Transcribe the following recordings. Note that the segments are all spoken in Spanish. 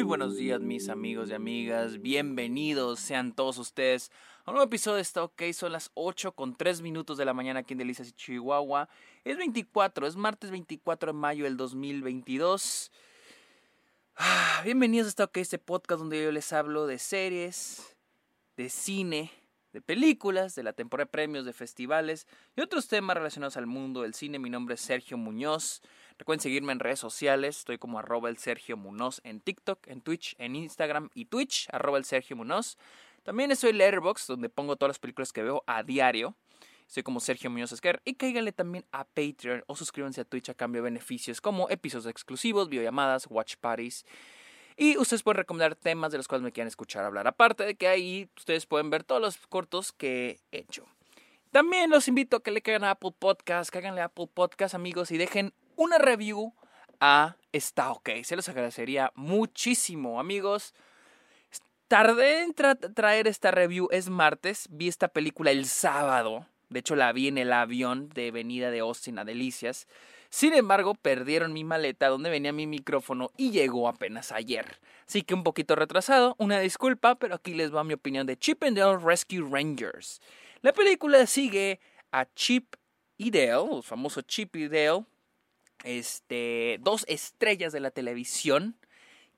Muy buenos días mis amigos y amigas, bienvenidos sean todos ustedes a un nuevo episodio de Está OK, son las 8 con 3 minutos de la mañana aquí en Delicias y Chihuahua. Es 24, es martes 24 de mayo del 2022. Ah, bienvenidos a Está OK, este podcast donde yo les hablo de series, de cine, de películas, de la temporada de premios, de festivales y otros temas relacionados al mundo del cine. Mi nombre es Sergio Muñoz. Recuerden seguirme en redes sociales. Estoy como arroba el Sergio Munoz en TikTok, en Twitch, en Instagram y Twitch, arroba el Sergio Munoz. También estoy en Letterboxd, donde pongo todas las películas que veo a diario. Estoy como Sergio Muñoz Esquer. Y cáiganle también a Patreon o suscríbanse a Twitch a cambio de beneficios como episodios exclusivos, videollamadas, watch parties. Y ustedes pueden recomendar temas de los cuales me quieran escuchar hablar. Aparte de que ahí ustedes pueden ver todos los cortos que he hecho. También los invito a que le caigan a Apple Podcast, cáiganle a Apple Podcast, amigos, y dejen una review a Está OK. Se los agradecería muchísimo, amigos. Tardé en traer esta review, es martes. Vi esta película el sábado. De hecho, la vi en el avión de venida de Austin a Delicias. Sin embargo, perdieron mi maleta donde venía mi micrófono y llegó apenas ayer. Así que un poquito retrasado, una disculpa, pero aquí les va mi opinión de Chip and Dale Rescue Rangers. La película sigue a Chip y Dale, el famoso Chip y Dale, este, dos estrellas de la televisión,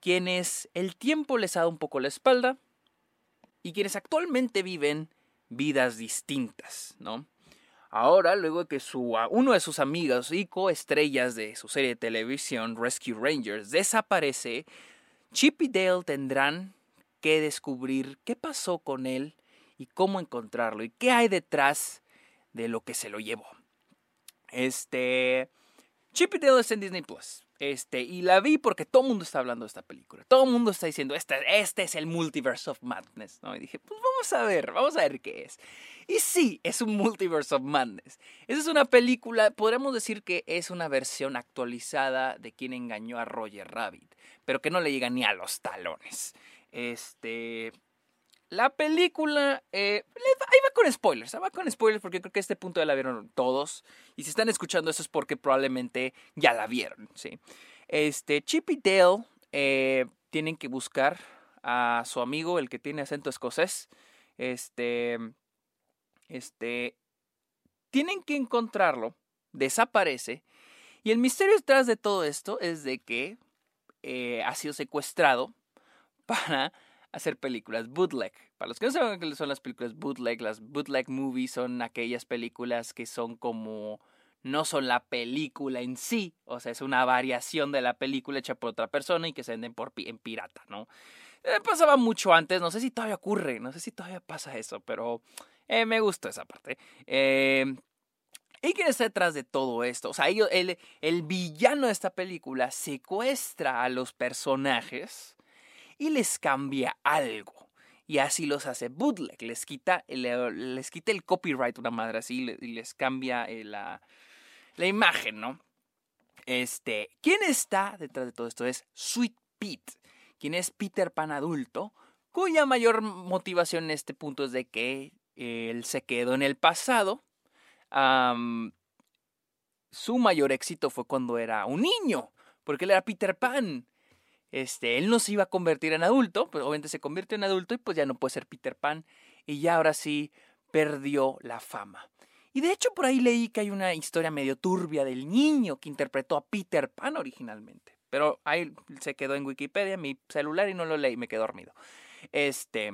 quienes el tiempo les ha dado un poco la espalda y quienes actualmente viven vidas distintas, ¿no? Ahora, luego de que su, uno de sus amigos y coestrellas de su serie de televisión, Rescue Rangers, desaparece, Chip y Dale tendrán que descubrir qué pasó con él y cómo encontrarlo y qué hay detrás de lo que se lo llevó. Este, Chip y en Disney Plus. Este, y la vi porque todo el mundo está hablando de esta película. Todo el mundo está diciendo, este, este es el Multiverse of Madness. ¿no? Y dije, pues vamos a ver, vamos a ver qué es. Y sí, es un Multiverse of Madness. Esa es una película, podríamos decir que es una versión actualizada de quien engañó a Roger Rabbit, pero que no le llega ni a los talones. Este, la película, eh, ahí va con spoilers, va con spoilers porque creo que a este punto ya la vieron todos. Y si están escuchando eso es porque probablemente ya la vieron, ¿sí? Este, Chip y Dale eh, tienen que buscar a su amigo, el que tiene acento escocés. Este, este, tienen que encontrarlo, desaparece. Y el misterio detrás de todo esto es de que eh, ha sido secuestrado para hacer películas bootleg. Para los que no saben qué son las películas bootleg, las bootleg movies son aquellas películas que son como no son la película en sí, o sea, es una variación de la película hecha por otra persona y que se venden por en pirata, ¿no? Eh, pasaba mucho antes, no sé si todavía ocurre, no sé si todavía pasa eso, pero eh, me gustó esa parte. ¿Y quién está detrás de todo esto? O sea, el, el villano de esta película secuestra a los personajes y les cambia algo. Y así los hace bootleg, les quita, les quita el copyright, una madre así, y les cambia eh, la, la imagen, ¿no? Este, ¿quién está detrás de todo esto? Es Sweet Pete, quien es Peter Pan adulto, cuya mayor motivación en este punto es de que él se quedó en el pasado. su mayor éxito fue cuando era un niño, porque él era Peter Pan. Este, él no se iba a convertir en adulto, pues obviamente se convierte en adulto y pues ya no puede ser Peter Pan y ya ahora sí perdió la fama. Y de hecho por ahí leí que hay una historia medio turbia del niño que interpretó a Peter Pan originalmente. Pero ahí se quedó en Wikipedia, mi celular y no lo leí, me quedé dormido. Este.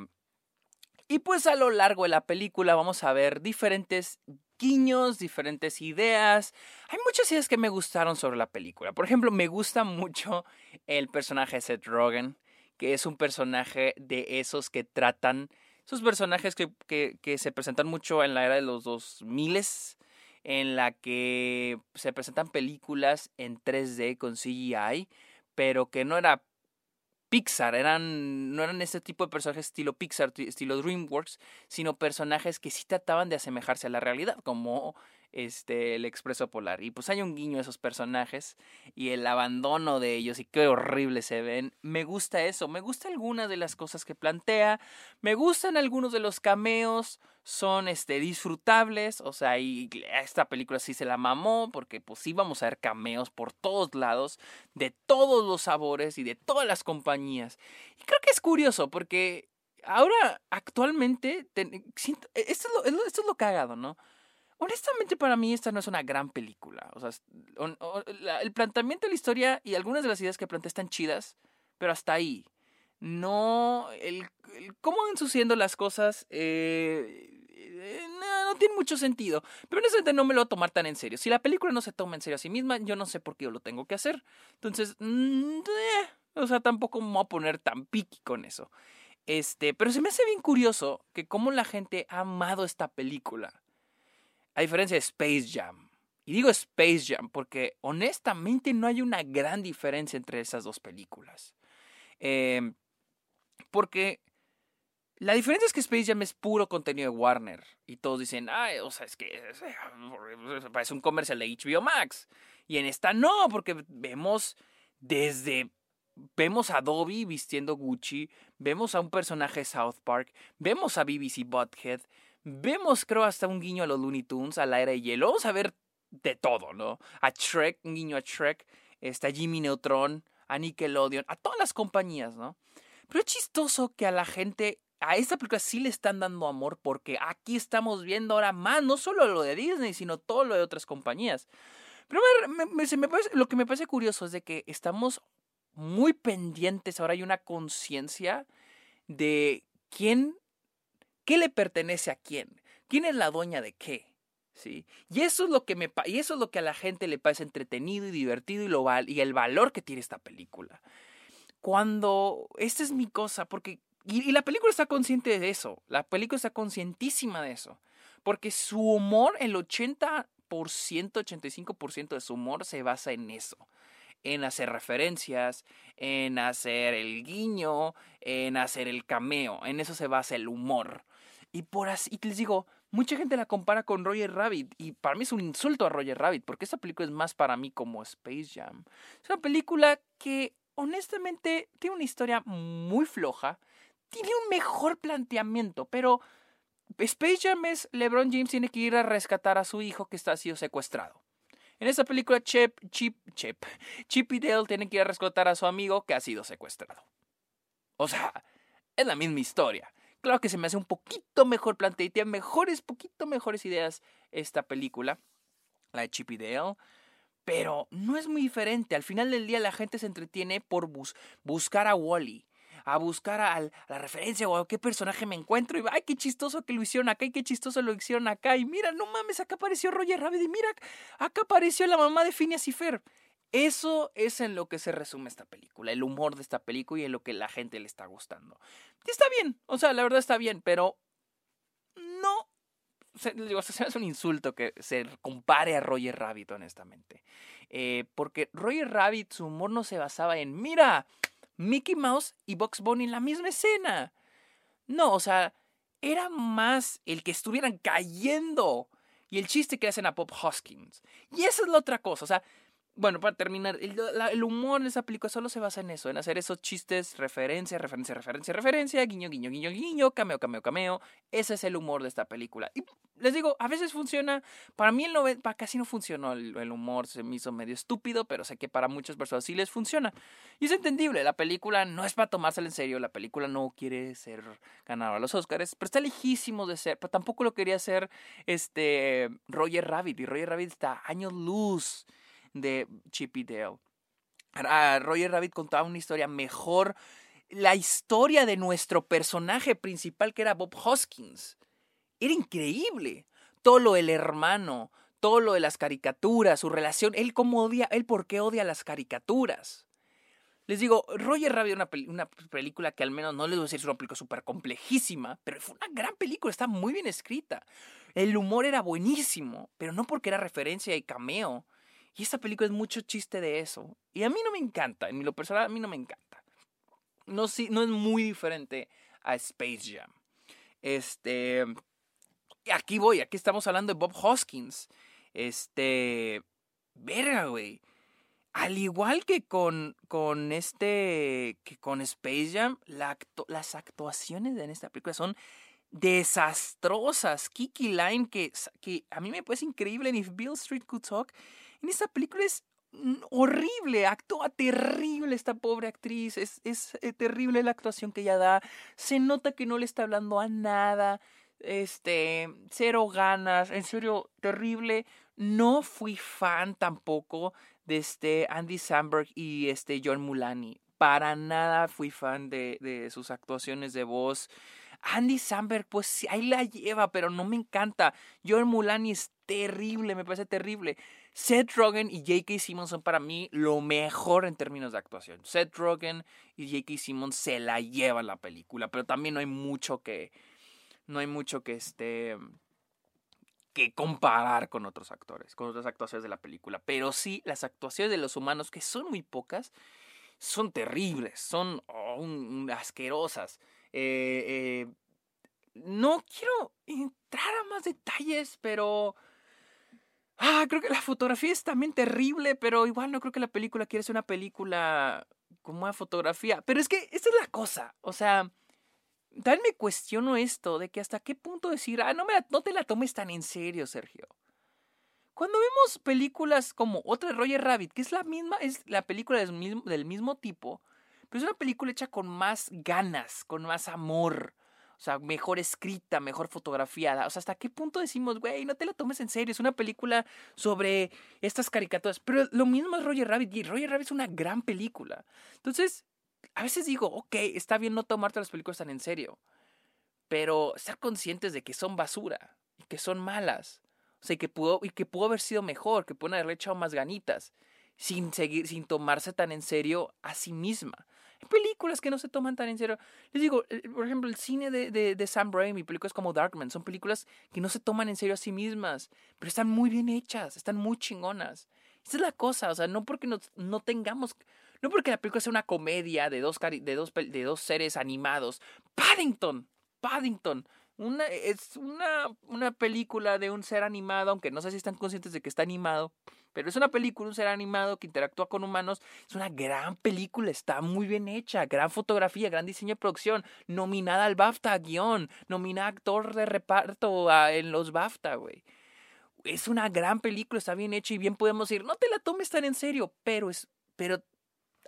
Y pues a lo largo de la película vamos a ver diferentes diferentes ideas. Hay muchas ideas que me gustaron sobre la película. Por ejemplo, me gusta mucho el personaje de Seth Rogen, que es un personaje de esos que tratan, esos personajes que, que, se presentan mucho en la era de los 2000 en la que se presentan películas en 3D con CGI, pero que no era Pixar, eran, no eran ese tipo de personajes estilo Pixar, estilo DreamWorks, sino personajes que sí trataban de asemejarse a la realidad, como este, el Expreso Polar. Y pues hay un guiño a esos personajes y el abandono de ellos y qué horrible se ven. Me gusta eso, me gusta algunas de las cosas que plantea, me gustan algunos de los cameos, son este, disfrutables, o sea, esta película sí se la mamó porque pues íbamos a ver cameos por todos lados, de todos los sabores y de todas las compañías. Y creo que es curioso porque ahora actualmente, esto, es lo, esto es lo cagado, ¿no? Honestamente, para mí esta no es una gran película. O sea, el planteamiento de la historia y algunas de las ideas que plantea están chidas, pero hasta ahí. No, el, cómo van sucediendo las cosas eh, eh, no, tiene mucho sentido. Pero honestamente no me lo voy a tomar tan en serio. Si la película no se toma en serio a sí misma, yo no sé por qué yo lo tengo que hacer. Entonces, mm, eh, o sea, tampoco me voy a poner tan piqui con eso. Este, pero se me hace bien curioso que cómo la gente ha amado esta película. A diferencia de Space Jam. Y digo Space Jam porque honestamente no hay una gran diferencia entre esas dos películas. Em, porque la diferencia es que Space Jam es puro contenido de Warner. Y todos dicen, ay, o sea, es que parece un comercial de HBO Max. Y en esta no, porque vemos desde vemos a Dobby vistiendo Gucci, vemos a un personaje de South Park, vemos a BBC Butthead, Vemos, creo, hasta un guiño a los Looney Tunes, a la era de hielo. Vamos a ver de todo, ¿no? A Shrek, un guiño a Shrek, está Jimmy Neutron, a Nickelodeon, a todas las compañías, ¿no? Pero es chistoso que a la gente, a esta película sí le están dando amor porque aquí estamos viendo ahora más, no solo lo de Disney, sino todo lo de otras compañías. Pero lo que me parece curioso es de que estamos muy pendientes, ahora hay una conciencia de quién ¿Qué le pertenece a quién? ¿Quién es la dueña de qué? ¿Sí? Y eso es lo que me y eso es lo que a la gente le parece entretenido y divertido y, lo y el valor que tiene esta película. Cuando esta es mi cosa, porque y, la película está consciente de eso, la película está conscientísima de eso, porque su humor, el 80%, 85% de su humor se basa en eso en hacer referencias, en hacer el guiño, en hacer el cameo. En eso se basa el humor. Y por así, y les digo, mucha gente la compara con Roger Rabbit. Y para mí es un insulto a Roger Rabbit, porque esta película es más para mí como Space Jam. Es una película que honestamente tiene una historia muy floja. Tiene un mejor planteamiento, pero Space Jam es LeBron James tiene que ir a rescatar a su hijo que está sido secuestrado. En esta película, Chip, Chip, Chip, Chip y Dale tienen que ir a rescatar a su amigo que ha sido secuestrado. O sea, es la misma historia. Claro que se me hace un poquito mejor planteada y tiene mejores, poquito mejores ideas esta película, la de Chip y Dale. Pero no es muy diferente. Al final del día la gente se entretiene por buscar a Wally a buscar a, la referencia o a qué personaje me encuentro y ay, qué chistoso que lo hicieron acá y qué chistoso lo hicieron acá y mira, no mames, acá apareció Roger Rabbit y mira, acá apareció la mamá de Phineas y Fer. Eso es en lo que se resume esta película, el humor de esta película y en lo que la gente le está gustando. Y está bien, o sea, la verdad está bien, pero no se, digo, se me hace un insulto que se compare a Roger Rabbit, honestamente. Eh, porque Roger Rabbit, su humor no se basaba en, mira, Mickey Mouse y Box Bunny en la misma escena. No, o sea, era más el que estuvieran cayendo y el chiste que hacen a Bob Hoskins. Y esa es la otra cosa, o sea, bueno, para terminar, el, humor en esa película solo se basa en eso, en hacer esos chistes, referencia, referencia, referencia, referencia, guiño, guiño, guiño, guiño, cameo, cameo, cameo. Ese es el humor de esta película. Y les digo, a veces funciona. Para mí el casi no funcionó el, el, humor, se me hizo medio estúpido, pero sé que para muchas personas sí les funciona. Y es entendible, la película no es para tomársela en serio, la película no quiere ser ganadora a los Oscars, pero está lejísimo de ser, pero tampoco lo quería hacer este Roger Rabbit, y Roger Rabbit está años luz de Chippy Dale. Roger Rabbit contaba una historia mejor, la historia de nuestro personaje principal que era Bob Hoskins. Era increíble. Todo lo del hermano, todo lo de las caricaturas, su relación, él cómo odia, él por qué odia las caricaturas. Les digo, Roger Rabbit una, una película que al menos no les voy a decir es una película súper complejísima, pero fue una gran película, está muy bien escrita. El humor era buenísimo, pero no porque era referencia y cameo, y esta película es mucho chiste de eso. Y a mí no me encanta, en lo personal a mí no me encanta. No, no es muy diferente a Space Jam. Este. Aquí voy, aquí estamos hablando de Bob Hoskins. Este. Verga, güey. Al igual que con, con este. que con Space Jam, las actuaciones en esta película son desastrosas. Kiki Line, que, que a mí me parece increíble If Bill Street Could Talk, en esta película es horrible, actúa terrible esta pobre actriz, es, es eh, terrible la actuación que ella da, se nota que no le está hablando a nada, este, cero ganas, en serio, terrible. No fui fan tampoco de este Andy Samberg y este John Mulani. Para nada fui fan de, de sus actuaciones de voz. Andy Samberg, pues ahí la lleva, pero no me encanta. John Mulani es terrible, me parece terrible. Seth Rogen y J.K. Simmons son para mí lo mejor en términos de actuación. Seth Rogen y J.K. Simmons se la llevan la película, pero también no hay mucho que. No hay mucho que este. que comparar con otros actores, con otras actuaciones de la película. Pero sí, las actuaciones de los humanos, que son muy pocas, son terribles, son oh, asquerosas. Eh, eh, no quiero entrar a más detalles, pero Ah, creo que la fotografía es también terrible, pero igual no creo que la película quiera ser una película como una fotografía. Pero es que esta es la cosa. O sea, tal me cuestiono esto de que hasta qué punto decir, ah, no, me no te la tomes tan en serio, Sergio. Cuando vemos películas como otra de Roger Rabbit, que es la misma, es la película del mismo tipo, pero es una película hecha con más ganas, con más amor, o sea, mejor escrita, mejor fotografiada. O sea, ¿hasta qué punto decimos, güey, no te la tomes en serio? Es una película sobre estas caricaturas. Pero lo mismo es Roger Rabbit. Y Roger Rabbit es una gran película. Entonces, a veces digo, ok, está bien no tomarte las películas tan en serio. Pero ser conscientes de que son basura y que son malas. O sea, y que pudo, y que pudo haber sido mejor, que pueden haberle echado más ganitas. Sin seguir, sin tomarse tan en serio a sí misma. Películas que no se toman tan en serio. Les digo, por ejemplo, el cine de, de, de Sam Raimi, películas como Darkman, son películas que no se toman en serio a sí mismas, pero están muy bien hechas, están muy chingonas. Esa es la cosa, o sea, no porque no, no tengamos, no porque la película sea una comedia de dos, de dos, de dos seres animados. Paddington, Paddington, es una, una película de un ser animado, aunque no sé si están conscientes de que está animado, pero es una película, un ser animado que interactúa con humanos. Es una gran película, está muy bien hecha, gran fotografía, gran diseño de producción, nominada al BAFTA, guion, nominada actor de reparto en los BAFTA, güey. Es una gran película, está bien hecha y bien podemos decir, no te la tomes tan en serio, pero es, pero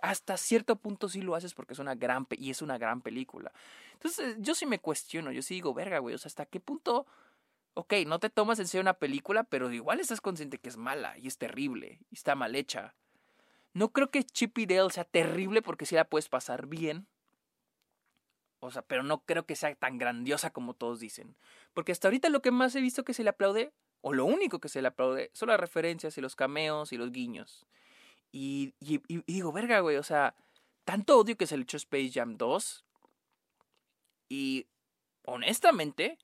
hasta cierto punto sí lo haces porque es una gran y es una gran película. Entonces, yo sí me cuestiono, yo sí digo, verga, güey, o sea, hasta qué punto ok, no te tomas en serio una película, pero igual estás consciente que es mala y es terrible y está mal hecha. No creo que Chip y Dale sea terrible porque sí la puedes pasar bien. O sea, pero no creo que sea tan grandiosa como todos dicen. Porque hasta ahorita lo que más he visto que se le aplaude, o lo único que se le aplaude, son las referencias y los cameos y los guiños. Y, y, digo, verga, güey, o sea, tanto odio que se le echó Space Jam 2. Y honestamente,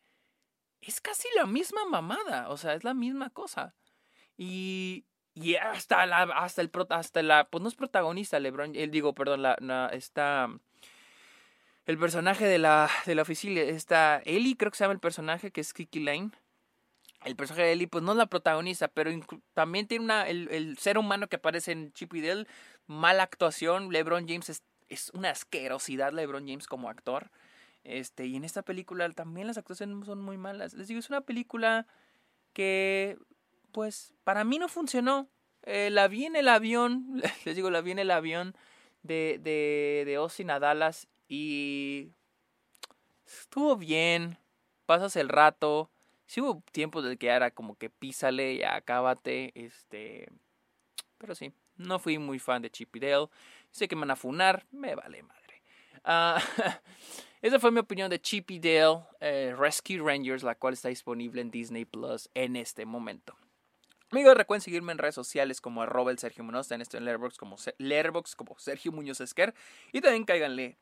es casi la misma mamada, o sea, es la misma cosa. Y, y hasta la, hasta el, hasta la, pues no es protagonista, LeBron, él digo, perdón, la, está, el personaje de la, de la oficina, está Ellie, creo que se llama el personaje, que es Kiki Lane. El personaje de Ellie, pues no es la protagonista, pero también tiene una, el, el, ser humano que aparece en Chip y Dale, mala actuación, LeBron James es, es una asquerosidad, LeBron James como actor. Este, y en esta película también las actuaciones son muy malas. Les digo, es una película que, pues, para mí no funcionó. Eh, la vi en el avión, les digo, la vi en el avión de, de, de Austin a Dallas y estuvo bien. Pasas el rato. Sí hubo tiempos de que era como que písale, ya acábate. Este. Pero sí, no fui muy fan de Chip y Dale. Sé que me van a funar, me vale madre. Ah, Esa fue mi opinión de Chippy Dale eh, Rescue Rangers, la cual está disponible en Disney Plus en este momento. Amigos, recuerden seguirme en redes sociales como arroba el Sergio Muñoz, en esto en Letterboxd como, como Sergio Muñoz Esquer. Y también cáiganle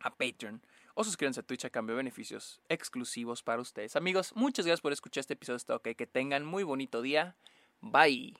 a Patreon o suscríbanse a Twitch a cambio de beneficios exclusivos para ustedes. Amigos, muchas gracias por escuchar este episodio. Está ok. Que tengan muy bonito día. Bye.